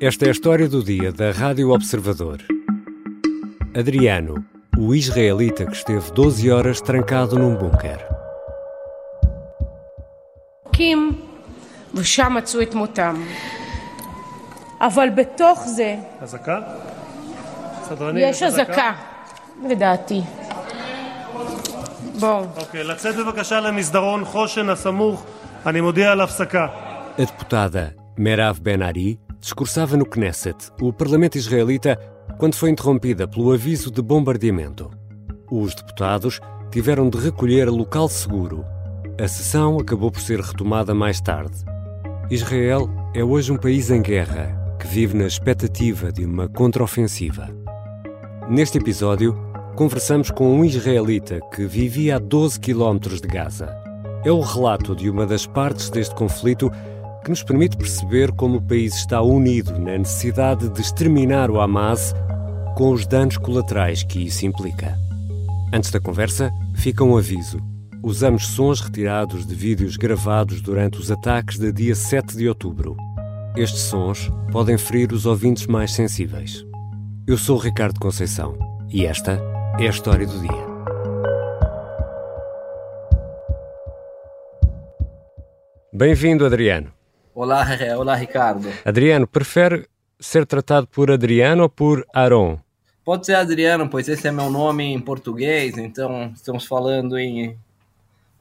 Esta é a história do dia da Rádio Observador. Adriano, o israelita que esteve 12 horas trancado num bunker. קים, ושם מצאו את מותם. אבל בתוך זה אזעקה? סדרנים, יש אזעקה, לדעתי. בואו. אוקיי, לצאת בבקשה למסדרון חושן הסמוך, אני מודיע על הפסקה. A deputada Merav Ben-Ari discursava no Knesset, o parlamento israelita, quando foi interrompida pelo aviso de bombardeamento. Os deputados tiveram de recolher local seguro. A sessão acabou por ser retomada mais tarde. Israel é hoje um país em guerra, que vive na expectativa de uma contraofensiva. Neste episódio, conversamos com um israelita que vivia a 12 quilómetros de Gaza. É o relato de uma das partes deste conflito que nos permite perceber como o país está unido na necessidade de exterminar o Hamas com os danos colaterais que isso implica. Antes da conversa, fica um aviso. Usamos sons retirados de vídeos gravados durante os ataques de dia 7 de outubro. Estes sons podem ferir os ouvintes mais sensíveis. Eu sou Ricardo Conceição e esta é a história do dia. Bem-vindo, Adriano. Olá, olá, Ricardo. Adriano, prefere ser tratado por Adriano ou por Aron? Pode ser Adriano, pois esse é meu nome em português, então estamos falando em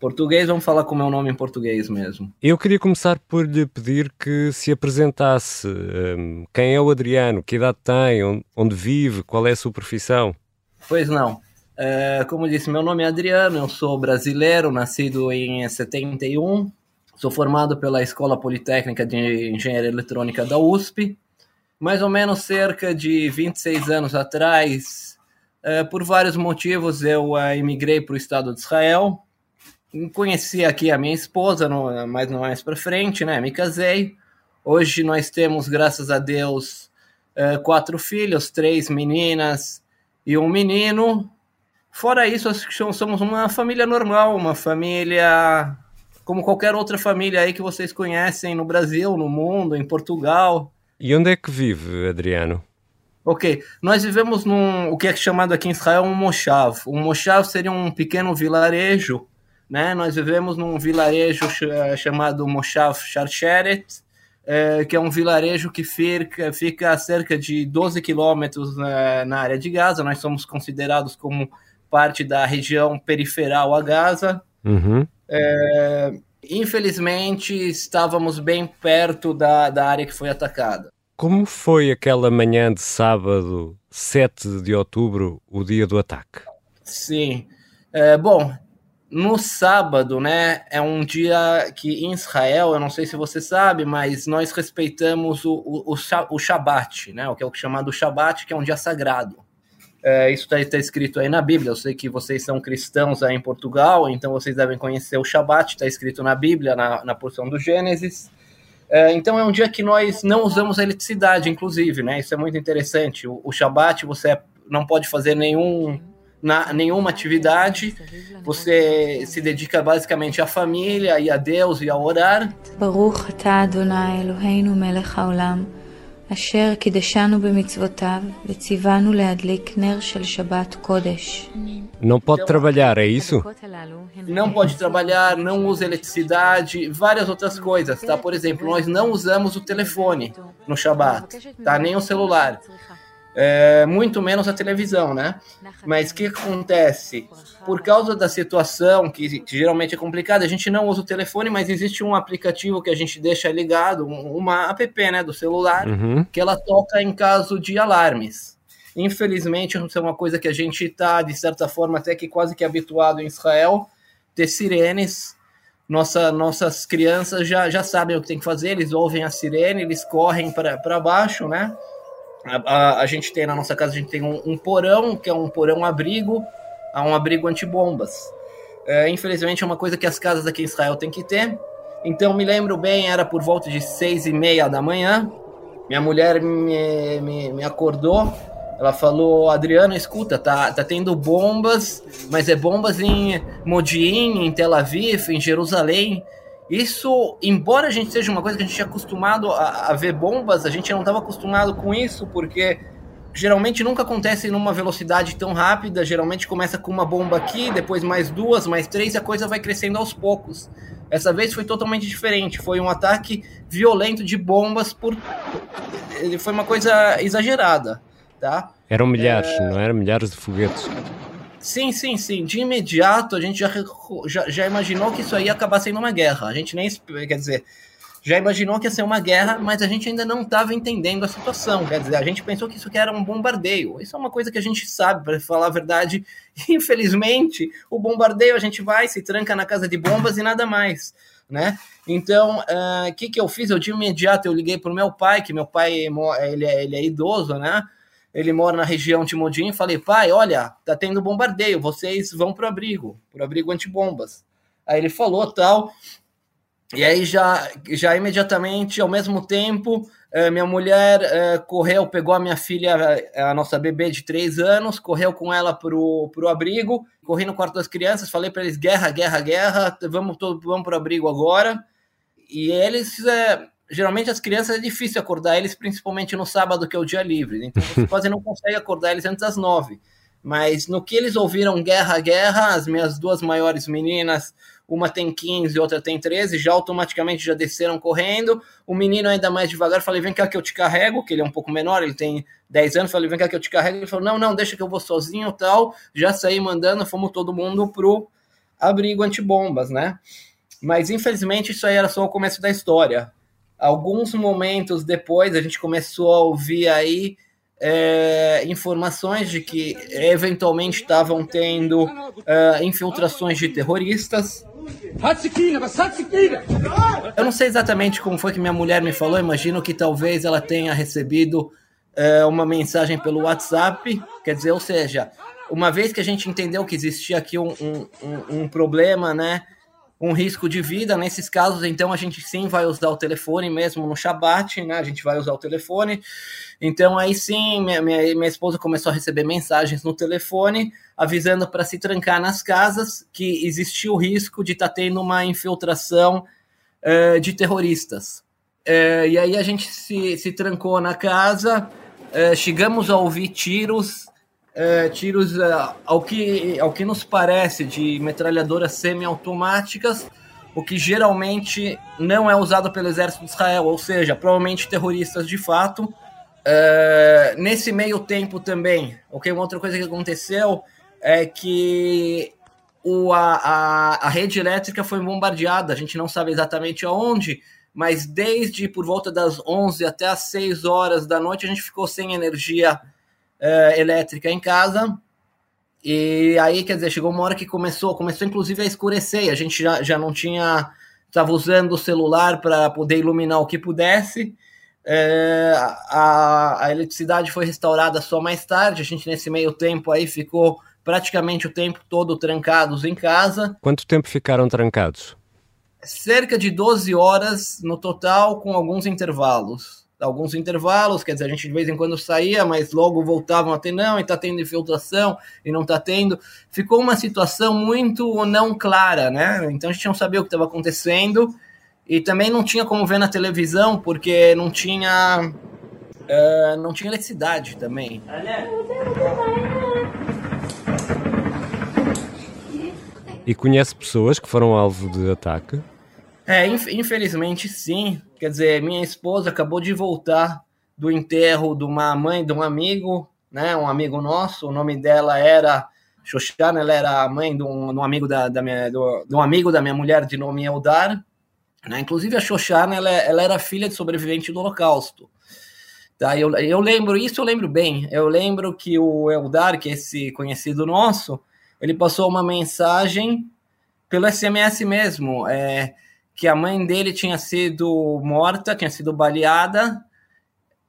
português, vamos falar com o meu nome em português mesmo. Eu queria começar por lhe pedir que se apresentasse. Um, quem é o Adriano? Que idade tem? Onde, vive? Qual é a sua profissão? Pois não. É, como disse, meu nome é Adriano, eu sou brasileiro, nascido em 71, sou formado pela Escola Politécnica de Engenharia Eletrônica da USP. Mais ou menos cerca de 26 anos atrás, é, por vários motivos, eu é, imigrei para o Estado de Israel, conheci aqui a minha esposa, mais não mais para frente, né? Me casei. Hoje nós temos, graças a Deus, uh, quatro filhos, três meninas e um menino. Fora isso, somos uma família normal, uma família como qualquer outra família aí que vocês conhecem no Brasil, no mundo, em Portugal. E onde é que vive, Adriano? Ok, nós vivemos num o que é chamado aqui em Israel um moshav. Um moshav seria um pequeno vilarejo né? Nós vivemos num vilarejo chamado Moshav Sharsheret, é, que é um vilarejo que fica, fica a cerca de 12 quilômetros na, na, área de Gaza. Nós somos considerados como parte da região periferal a Gaza. Uhum. É, infelizmente, estávamos bem perto da, da área que foi atacada. Como foi aquela manhã de sábado, 7 de outubro, o dia do ataque? Sim. É, bom, no sábado, né, é um dia que em Israel, eu não sei se você sabe, mas nós respeitamos o, o, o, o Shabat, né, o que é o chamado Shabat, que é um dia sagrado. É, isso está tá escrito aí na Bíblia. Eu sei que vocês são cristãos aí em Portugal, então vocês devem conhecer o Shabat, está escrito na Bíblia, na, na porção do Gênesis. É, então é um dia que nós não usamos a eletricidade, inclusive, né? Isso é muito interessante. O, o Shabat você não pode fazer nenhum, na, nenhuma atividade, você se dedica basicamente à família e a Deus e a orar. Baruch atah Adonai Eloheinu melech haolam. אשר קידשנו במצוותיו וציוונו להדליק נר של שבת קודש. Não pode trabalhar, é isso? Não pode trabalhar, não usa eletricidade, várias outras coisas, tá? Por exemplo, nós não usamos o telefone no Shabat, tá? Nem o celular é, muito menos a televisão, né? Mas o que acontece? Por causa da situação, que, que, geralmente é complicada, a gente não usa o telefone, mas existe um aplicativo que a gente deixa ligado, uma app né, do celular, uhum. que ela toca em caso de alarmes. Infelizmente, isso é uma coisa que a gente está, de certa forma, até que quase que habituado em Israel, ter sirenes nossa, nossas crianças já, já sabem o que tem que fazer, eles ouvem a sirene, eles correm para baixo, né? A, a, a, gente tem na nossa casa, a gente tem um, um porão, que é um porão abrigo, um abrigo antibombas. É, infelizmente é uma coisa que as casas aqui em Israel têm que ter. Então me lembro bem, era por volta de seis e meia da manhã. Minha mulher me, me, me acordou. Ela falou, Adriano, escuta, tá, tá tendo bombas, mas é bombas em Modi'in, em Tel Aviv, em Jerusalém. Isso, embora a gente seja uma coisa que a gente tinha acostumado a, a ver bombas, a gente não estava acostumado com isso, porque geralmente nunca acontece numa velocidade tão rápida. Geralmente começa com uma bomba aqui, depois mais duas, mais três, e a coisa vai crescendo aos poucos. Essa vez foi totalmente diferente. Foi um ataque violento de bombas por. Ele foi uma coisa exagerada, tá? Eram milhares, é... não eram milhares de foguetes. Sim, sim, sim. De imediato a gente já, já, já imaginou que isso aí ia acabar sendo uma guerra. A gente nem. Quer dizer, já imaginou que ia ser uma guerra, mas a gente ainda não estava entendendo a situação. Quer dizer, a gente pensou que isso aqui era um bombardeio. Isso é uma coisa que a gente sabe, para falar a verdade. Infelizmente, o bombardeio a gente vai, se tranca na casa de bombas e nada mais. Né? Então, o uh, que, que eu fiz? Eu de imediato eu liguei para o meu pai, que meu pai ele é, ele é idoso, né? Ele mora na região de Modim, falei, pai, olha, tá tendo bombardeio, vocês vão pro abrigo, pro abrigo antibombas. Aí ele falou tal, e aí já, já imediatamente, ao mesmo tempo, eh, minha mulher eh, correu, pegou a minha filha, a nossa bebê de três anos, correu com ela pro, pro abrigo, corri no quarto das crianças, falei para eles, guerra, guerra, guerra, vamos, todo, vamos pro abrigo agora. E eles... Eh, geralmente as crianças é difícil acordar eles, principalmente no sábado, que é o dia livre. Então você quase não consegue acordar eles antes das nove. Mas no que eles ouviram guerra, guerra, as minhas duas maiores meninas, uma tem 15 e outra tem 13, já automaticamente já desceram correndo. O menino ainda mais devagar, falei, vem cá que eu te carrego, que ele é um pouco menor, ele tem 10 anos, falei, vem cá que eu te carrego. Ele falou, não, não, deixa que eu vou sozinho tal. Já saí mandando, fomos todo mundo pro abrigo antibombas, né? Mas infelizmente isso aí era só o começo da história alguns momentos depois a gente começou a ouvir aí é, informações de que eventualmente estavam tendo é, infiltrações de terroristas. Eu não sei exatamente como foi que minha mulher me falou, imagino que talvez ela tenha recebido é, uma mensagem pelo WhatsApp, quer dizer, ou seja, uma vez que a gente entendeu que existia aqui um, um, um, um problema, né? Um risco de vida. Nesses casos, então, a gente sim vai usar o telefone mesmo no Shabat, né? A gente vai usar o telefone. Então, aí sim, minha, minha, minha esposa começou a receber mensagens no telefone avisando para se trancar nas casas que existia o risco de estar tá tendo uma infiltração uh, de terroristas. Uh, e aí a gente se, se trancou na casa, uh, chegamos a ouvir tiros é, tiros é, ao, que, ao que nos parece de metralhadoras semiautomáticas, o que geralmente não é usado pelo exército de Israel, ou seja, provavelmente terroristas de fato. É, nesse meio tempo também, ok, uma outra coisa que aconteceu é que o, a, a, a rede elétrica foi bombardeada, a gente não sabe exatamente aonde, mas desde por volta das 11 até as 6 horas da noite a gente ficou sem energia uh, elétrica em casa. E aí, quer dizer, chegou uma hora que começou, começou inclusive a escurecer, e a gente já, já não tinha, estava usando o celular para poder iluminar o que pudesse. É, a, a eletricidade foi restaurada só mais tarde, a gente nesse meio tempo aí ficou praticamente o tempo todo trancados em casa. Quanto tempo ficaram trancados? Cerca de 12 horas no total, com alguns intervalos alguns intervalos, quer dizer, a gente de vez em quando saía, mas logo voltavam a ter, não, e está tendo infiltração, e não está tendo. Ficou uma situação muito não clara, né? Então a gente não sabia o que estava acontecendo, e também não tinha como ver na televisão, porque não tinha. Uh, não tinha eletricidade também. E conhece pessoas que foram alvo de ataque? É, infelizmente sim. Quer dizer, minha esposa acabou de voltar do enterro de uma mãe de um amigo, né? Um amigo nosso. O nome dela era Xoxana, ela era a mãe de um, de um amigo da, da minha, do, de um amigo da minha mulher de nome Eldar. Né? Inclusive a Xoxana, ela, ela era filha de sobrevivente do Holocausto. Tá, eu, eu lembro, isso eu lembro bem. Eu lembro que o Eldar, que é esse conhecido nosso, ele passou uma mensagem pelo SMS mesmo. É, que a mãe dele tinha sido morta, tinha sido baleada.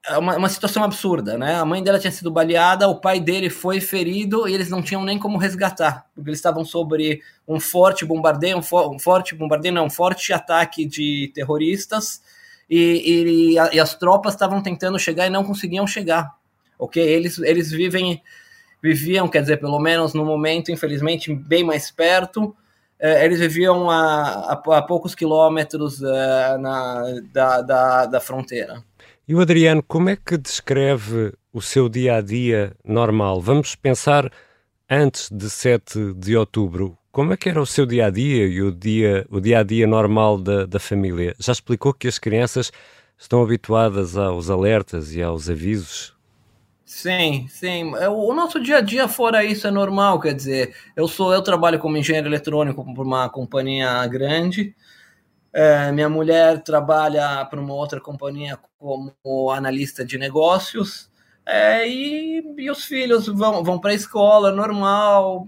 É uma, uma situação absurda, né? A mãe dela tinha sido baleada, o pai dele foi ferido e eles não tinham nem como resgatar, porque eles estavam sobre um forte bombardeio, um, um forte bombardeio, não, um forte ataque de terroristas e, e, e as tropas estavam tentando chegar e não conseguiam chegar, ok? Eles, eles vivem, viviam, quer dizer, pelo menos no momento, infelizmente, bem mais perto, eles viviam a, a, a poucos quilômetros é, na, da, da, da fronteira. E o Adriano, como é que descreve o seu dia a dia normal? Vamos pensar antes de 7 de outubro. Como é que era o seu dia a dia e o dia, o dia a dia normal da, da família? Já explicou que as crianças estão habituadas aos alertas e aos avisos? Sim, sim. É, o nosso dia a dia fora isso é normal, quer dizer, eu sou, eu trabalho como engenheiro eletrônico por uma companhia grande. É, minha mulher trabalha para uma outra companhia como analista de negócios. É, e, e, os filhos vão, vão para a escola normal.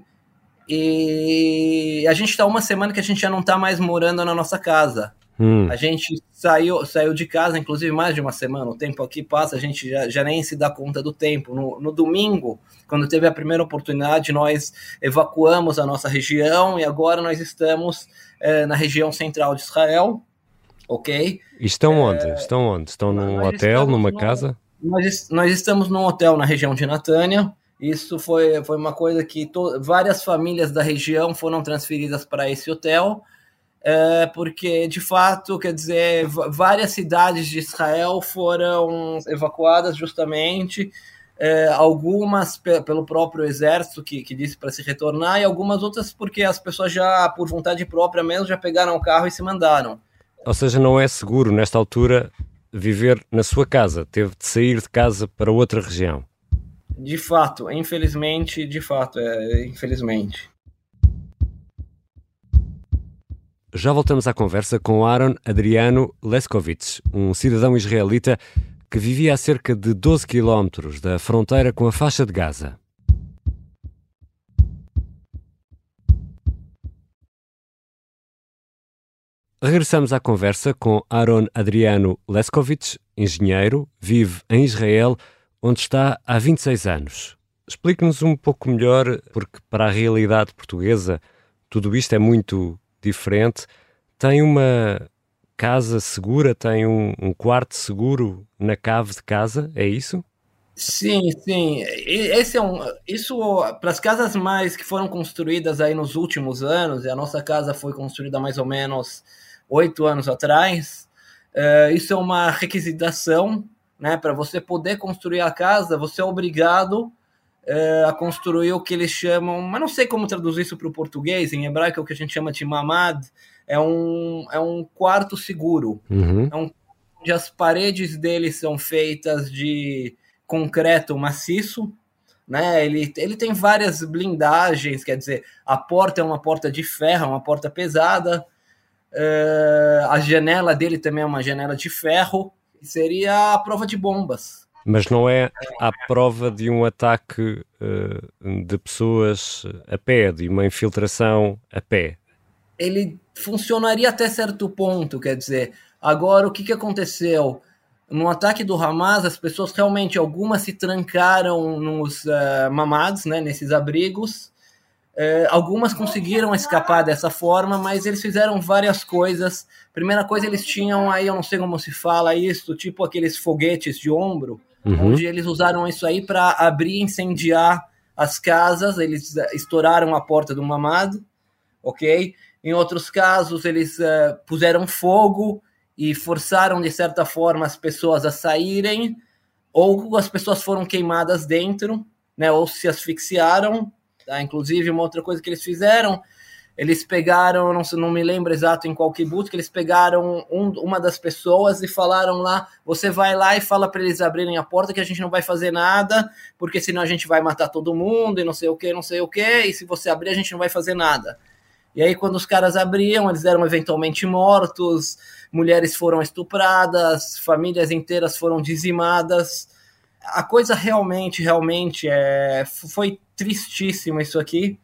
E a gente está uma semana que a gente já não está mais morando na nossa casa. Hum. A gente saiu, saiu de casa, inclusive, mais de uma semana. O tempo aqui passa, a gente já, já nem se dá conta do tempo. No, no, domingo, quando teve a primeira oportunidade, nós evacuamos a nossa região e agora nós estamos é, na região central de Israel. Ok? Estão é, onde? Estão onde? Estão num hotel, numa no, casa? Nós, nós estamos num hotel na região de Natânia. Isso foi, foi uma coisa que to, várias famílias da região foram transferidas para esse hotel é, porque de fato, quer dizer, várias cidades de Israel foram evacuadas justamente, é, algumas pelo próprio exército que, que disse para se retornar, e algumas outras porque as pessoas já, por vontade própria mesmo, já pegaram o carro e se mandaram. Ou seja, não é seguro nesta altura viver na sua casa, teve de sair de casa para outra região. De fato, infelizmente, de fato, é, infelizmente. Já voltamos à conversa com Aaron Adriano Leskovits, um cidadão israelita que vivia a cerca de 12 quilómetros da fronteira com a faixa de Gaza. Regressamos à conversa com Aaron Adriano Leskovits, engenheiro, vive em Israel, onde está há 26 anos. Explique-nos um pouco melhor, porque para a realidade portuguesa tudo isto é muito diferente, tem uma casa segura, tem um, um quarto seguro na cave de casa, é isso? Sim, sim. Esse é um, isso para as casas mais que foram construídas aí nos últimos anos, e a nossa casa foi construída mais ou menos oito anos atrás. Uh, isso é uma requisitação, né? Para você poder construir a casa, você é obrigado uh, a construir o que eles chamam, mas não sei como traduzir isso para o português, em hebraico é o que a gente chama de mamad, é um, é um quarto seguro, uhum. é um, onde as paredes dele são feitas de concreto maciço, né? Ele, ele tem várias blindagens, quer dizer, a porta é uma porta de ferro, uma porta pesada, uh, a janela dele também é uma janela de ferro, seria a prova de bombas. Mas não é à prova de um ataque uh, de pessoas a pé, de uma infiltração a pé. Ele funcionaria até certo ponto, quer dizer. Agora, o que, que aconteceu? No ataque do Hamas, as pessoas realmente, algumas se trancaram nos uh, mamados, né, nesses abrigos. Uh, algumas conseguiram escapar dessa forma, mas eles fizeram várias coisas. Primeira coisa, eles tinham aí, eu não sei como se fala isso, tipo aqueles foguetes de ombro, uhum. onde eles usaram isso aí para abrir e incendiar as casas. Eles uh, estouraram a porta do mamado, ok? Em outros casos, eles uh, puseram fogo e forçaram, de certa forma, as pessoas a saírem, ou as pessoas foram queimadas dentro, né, ou se asfixiaram. Tá? Inclusive, uma outra coisa que eles fizeram, eles pegaram, não, não me lembro exato em qual kibbutz, que eles pegaram um, uma das pessoas e falaram lá, você vai lá e fala para eles abrirem a porta que a gente não vai fazer nada, porque senão a gente vai matar todo mundo e não sei o que, não sei o que, e se você abrir a gente não vai fazer nada. E aí, quando os caras abriam, eles eram eventualmente mortos, mulheres foram estupradas, famílias inteiras foram dizimadas. A coisa realmente, realmente é, foi tristíssima isso aqui.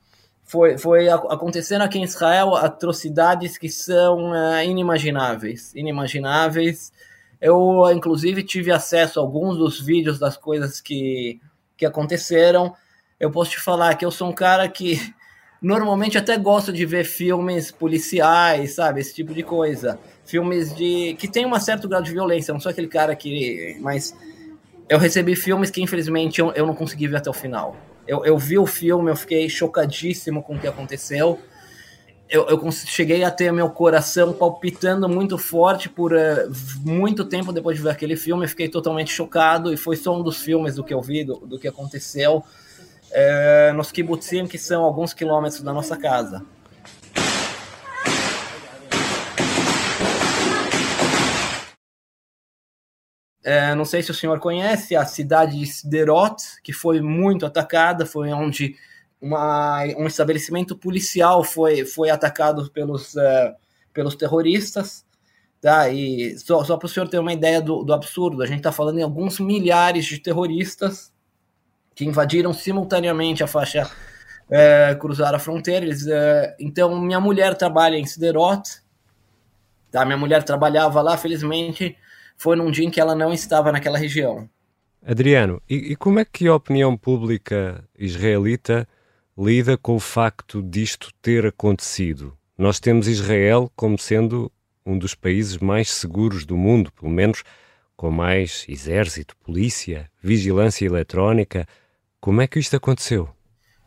Foi, foi acontecendo aqui em Israel atrocidades que são uh, inimagináveis, inimagináveis. Eu, inclusive, tive acesso a alguns dos vídeos das coisas que, que aconteceram. Eu posso te falar que eu sou um cara que normalmente até gosto de ver filmes policiais, sabe? Esse tipo de coisa. Filmes de que tem um certo grau de violência, não sou aquele cara que. Mas eu recebi filmes que infelizmente eu, eu não consegui ver até o final. Eu, eu vi o filme, eu fiquei chocadíssimo com o que aconteceu. eu, eu cheguei a ter meu coração palpitando muito forte por uh, muito tempo depois de ver aquele filme. fiquei totalmente chocado e foi só um dos filmes do que eu vi, do, do que aconteceu uh, nos kibbutzim, que são alguns quilômetros da nossa casa. Uh, não sei se o senhor conhece a cidade de Sderot, que foi muito atacada, foi onde uma, um estabelecimento policial foi, foi atacado pelos, uh, pelos terroristas. Tá? E só, só para o senhor ter uma ideia do, do absurdo, a gente está falando em alguns milhares de terroristas que invadiram simultaneamente a faixa, uh, cruzaram a fronteira. Eles, uh, então, minha mulher trabalha em Siderot, tá? minha mulher trabalhava lá, felizmente foi num dia em que ela não estava naquela região. Adriano, e, e como é que a opinião pública israelita lida com o facto disto ter acontecido. Nós temos Israel como sendo um dos países mais seguros do mundo, pelo menos com mais exército, polícia, vigilância eletrónica. Como é que isto aconteceu?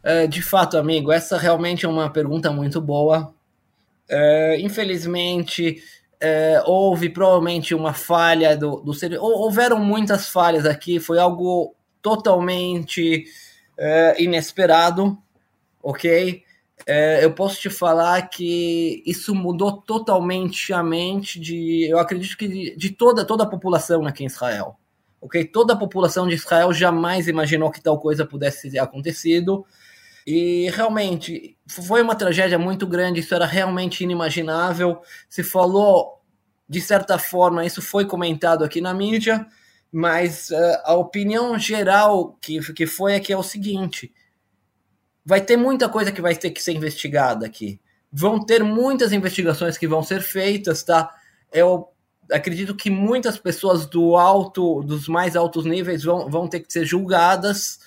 Uh, de fato, amigo, essa realmente é uma pergunta muito boa. Uh, infelizmente, uh, houve provavelmente uma falha do, do serviço. Houveram muitas falhas aqui, foi algo totalmente inesperado ok? É, eu posso te falar que isso mudou totalmente a mente de, eu acredito que de, de, toda, toda a população aqui em Israel, ok? Toda a população de Israel jamais imaginou que tal coisa pudesse ter acontecido e realmente foi uma tragédia muito grande, isso era realmente inimaginável. Se falou, de certa forma, isso foi comentado aqui na mídia, mas uh, a opinião geral que, que foi é que é o seguinte: vai ter muita coisa que vai ter que ser investigada aqui. Vão ter muitas investigações que vão ser feitas, tá? Eu acredito que muitas pessoas do alto, dos mais altos níveis vão, vão ter que ser julgadas.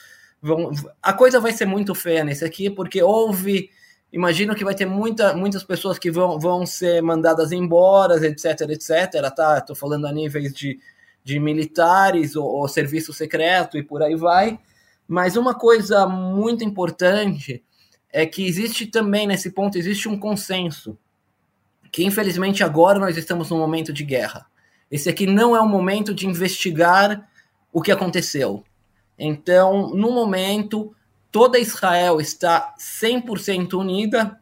Vão, a coisa vai ser muito feia nesse aqui, porque houve. Imagino que vai ter muita, muitas pessoas que vão, vão ser mandadas embora, etc, etc. Tá? Estou falando a níveis de, de militares ou, ou serviço secreto e por aí vai. Mas uma coisa muito importante é que existe também nesse ponto existe um consenso que infelizmente agora nós estamos num momento de guerra. Esse aqui não é o momento de investigar o que aconteceu. Então, no momento, toda Israel está 100% unida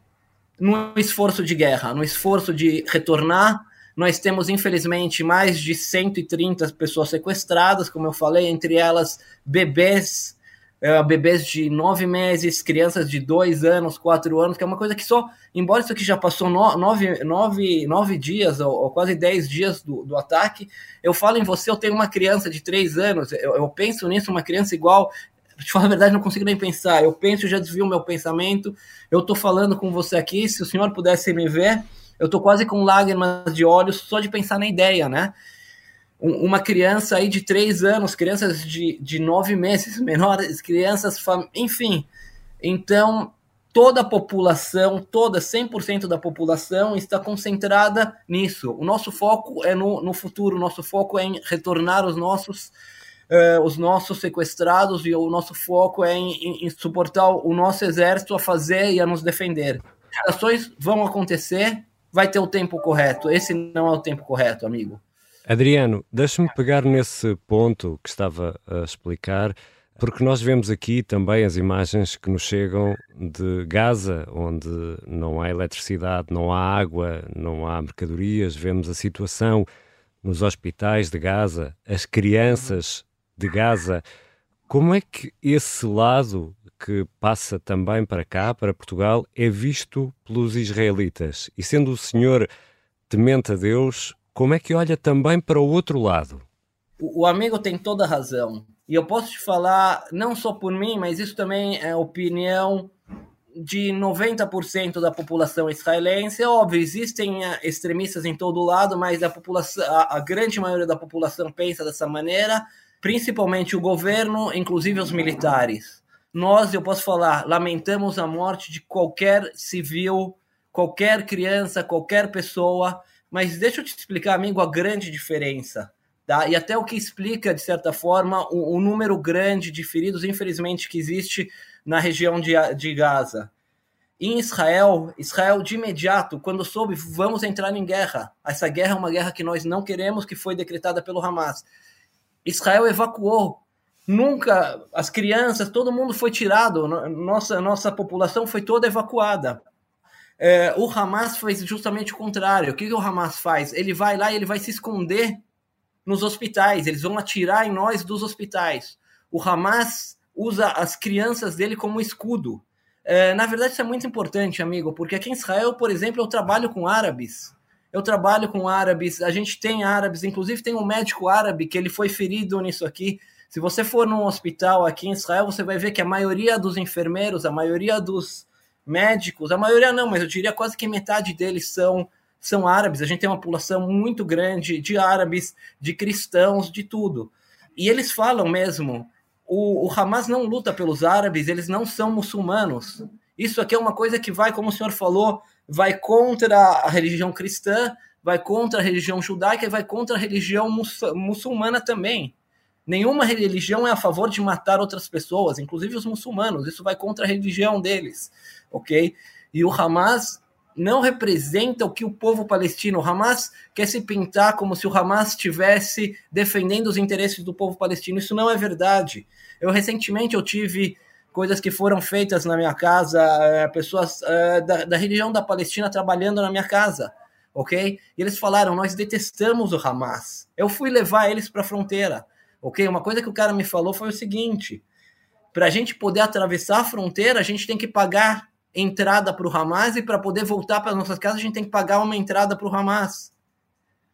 no esforço de guerra, no esforço de retornar. Nós temos, infelizmente, mais de 130 pessoas sequestradas, como eu falei, entre elas bebês é, bebês de nove meses, crianças de dois anos, quatro anos, que é uma coisa que só, embora isso aqui já passou no, nove, nove, nove dias, ou, ou quase dez dias do, do, ataque, eu falo em você, eu tenho uma criança de três anos, eu, eu penso nisso, uma criança igual, te falar a verdade, não consigo nem pensar, eu penso, já desvio meu pensamento, eu tô falando com você aqui, se o senhor pudesse me ver, eu tô quase com lágrimas de olhos só de pensar na ideia, né? Uma criança aí de três anos, crianças de, de nove meses, menores, crianças, enfim. Então, toda a população, toda 100% da população está concentrada nisso. O nosso foco é no, no futuro, o nosso foco é em retornar os nossos uh, os nossos sequestrados e o nosso foco é em, em, em, suportar o nosso exército a fazer e a nos defender. As ações vão acontecer, vai ter o tempo correto. Esse não é o tempo correto, amigo. Adriano, deixa-me pegar nesse ponto que estava a explicar, porque nós vemos aqui também as imagens que nos chegam de Gaza, onde não há eletricidade, não há água, não há mercadorias, vemos a situação nos hospitais de Gaza, as crianças de Gaza. Como é que esse lado que passa também para cá, para Portugal, é visto pelos israelitas? E sendo o senhor temente a Deus, como é que olha também para o outro lado? O, o amigo tem toda razão. E eu posso te falar, não só por mim, mas isso também é opinião de 90% da população israelense. É óbvio, existem eh, extremistas em todo lado, mas a, população, a, a grande maioria da população pensa dessa maneira, principalmente o governo, inclusive os militares. Nós, eu posso falar, lamentamos a morte de qualquer civil, qualquer criança, qualquer pessoa mas deixa eu te explicar, amigo, a grande diferença. Tá? E até o que explica, de certa forma, o, o número grande de feridos, infelizmente, que existe na região de, de Gaza. em Israel, Israel de imediato, quando soube, vamos entrar em guerra. Essa guerra é uma guerra que nós não queremos, que foi decretada pelo Hamas. Israel evacuou. Nunca as crianças, todo mundo foi tirado. Nossa, nossa população foi toda evacuada. É, o Hamas fez justamente o contrário. O que, que o Hamas faz? Ele vai lá e ele vai se esconder nos hospitais. Eles vão atirar em nós dos hospitais. O Hamas usa as crianças dele como escudo. É, na verdade, isso é muito importante, amigo, porque aqui em Israel, por exemplo, eu trabalho com árabes. Eu trabalho com árabes, a gente tem árabes, inclusive tem um médico árabe que ele foi ferido nisso aqui. Se você for num hospital aqui em Israel, você vai ver que a maioria dos enfermeiros, a maioria dos médicos, a maioria não, mas eu diria quase que metade deles são são árabes. A gente tem uma população muito grande de árabes, de cristãos, de tudo. E eles falam mesmo o, o Hamas não luta pelos árabes, eles não são muçulmanos. Isso aqui é uma coisa que vai, como o senhor falou, vai contra a religião cristã, vai contra a religião judaica e vai contra a religião muçulmana também. Nenhuma religião é a favor de matar outras pessoas, inclusive os muçulmanos. Isso vai contra a religião deles, ok? E o Hamas não representa o que o povo palestino, o Hamas quer se pintar como se o Hamas estivesse defendendo os interesses do povo palestino. Isso não é verdade. Eu recentemente eu tive coisas que foram feitas na minha casa, eh, pessoas uh, da, da religião da Palestina trabalhando na minha casa, ok? E eles falaram: nós detestamos o Hamas. Eu fui levar eles para a fronteira, ok? Uma coisa que o cara me falou foi o seguinte: para a gente poder atravessar a fronteira, a gente tem que pagar entrada para o Hamas e para poder voltar para nossas casas, a gente tem que pagar uma entrada para o Hamas.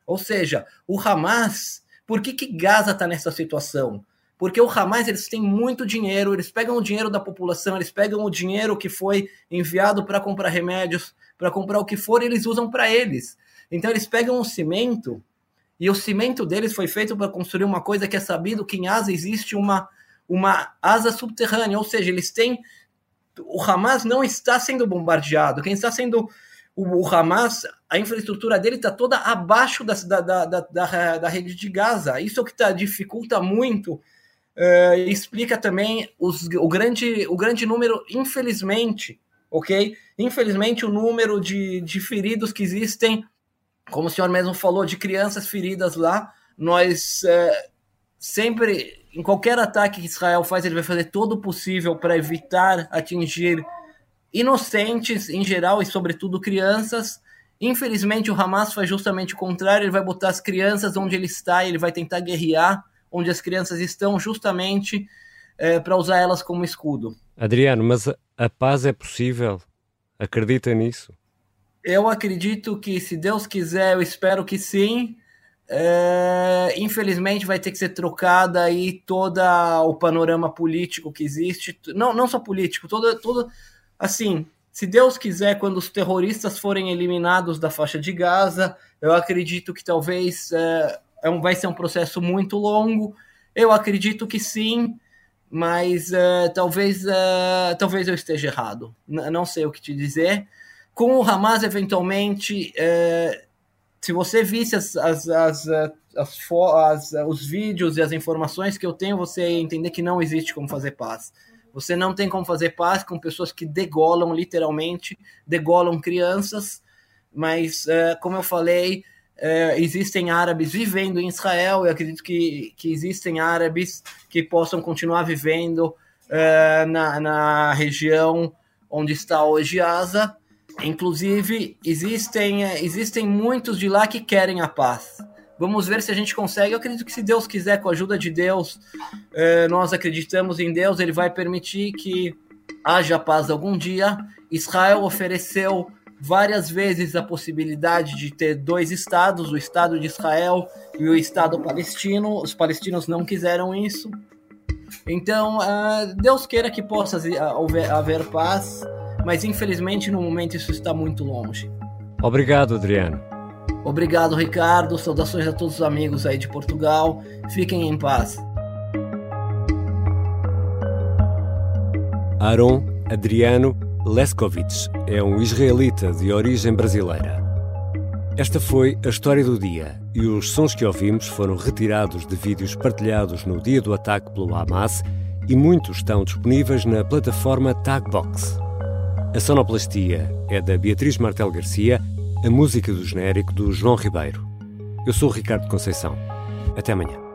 Ou seja, o Hamas, por que, que Gaza está nessa situação? Porque o Hamas eles têm muito dinheiro, eles pegam o dinheiro da população, eles pegam o dinheiro que foi enviado para comprar remédios, para comprar o que for, e eles usam para eles. Então eles pegam o cimento e o cimento deles foi feito para construir uma coisa que é sabido que em asa existe uma uma asa subterrânea, ou seja, eles têm o Hamas não está sendo bombardeado, quem está sendo o, o Hamas, a infraestrutura dele está toda abaixo da, da, da, da, da rede de Gaza. Isso é o que tá, dificulta muito uh, explica também os, o, grande, o grande número, infelizmente, ok? Infelizmente, o número de, de feridos que existem, como o senhor mesmo falou, de crianças feridas lá, nós uh, sempre, em qualquer ataque que Israel faz, ele vai fazer todo o possível para evitar atingir inocentes em geral e, sobretudo, crianças. Infelizmente, o Hamas faz justamente o contrário, ele vai botar as crianças onde ele está, ele vai tentar guerrear onde as crianças estão, justamente é, para usar elas como escudo. Adriano, mas a paz é possível? Acredita nisso? Eu acredito que, se Deus quiser, eu espero que sim. É, infelizmente vai ter que ser trocada aí todo o panorama político que existe. Não, não só político, todo, todo assim. Se Deus quiser, quando os terroristas forem eliminados da faixa de Gaza, eu acredito que talvez é, é um, vai ser um processo muito longo. Eu acredito que sim, mas uh, talvez, uh, talvez eu esteja errado. N não sei o que te dizer. Com o Hamas, eventualmente, uh, se você visse as, as, as, as, os vídeos e as informações que eu tenho, você ia entender que não existe como fazer paz. Você não tem como fazer paz com pessoas que degolam, literalmente, degolam crianças, mas, como eu falei, é, existem árabes vivendo em Israel, eu acredito que, que existem árabes que possam continuar vivendo é, na, na região onde está hoje Asa. Inclusive, existem, existem muitos de lá que querem a paz. Vamos ver se a gente consegue. Eu acredito que, se Deus quiser, com a ajuda de Deus, é, nós acreditamos em Deus, Ele vai permitir que haja paz algum dia. Israel ofereceu várias vezes a possibilidade de ter dois estados, o Estado de Israel e o Estado palestino. Os palestinos não quiseram isso. Então, uh, Deus queira que possa haver paz, mas infelizmente no momento isso está muito longe. Obrigado, Adriano. Obrigado, Ricardo. Saudações a todos os amigos aí de Portugal. Fiquem em paz. Aaron, Adriano Leskovich é um israelita de origem brasileira. Esta foi a história do dia e os sons que ouvimos foram retirados de vídeos partilhados no dia do ataque pelo Hamas e muitos estão disponíveis na plataforma Tagbox. A sonoplastia é da Beatriz Martel Garcia, a música do genérico do João Ribeiro. Eu sou Ricardo Conceição. Até amanhã.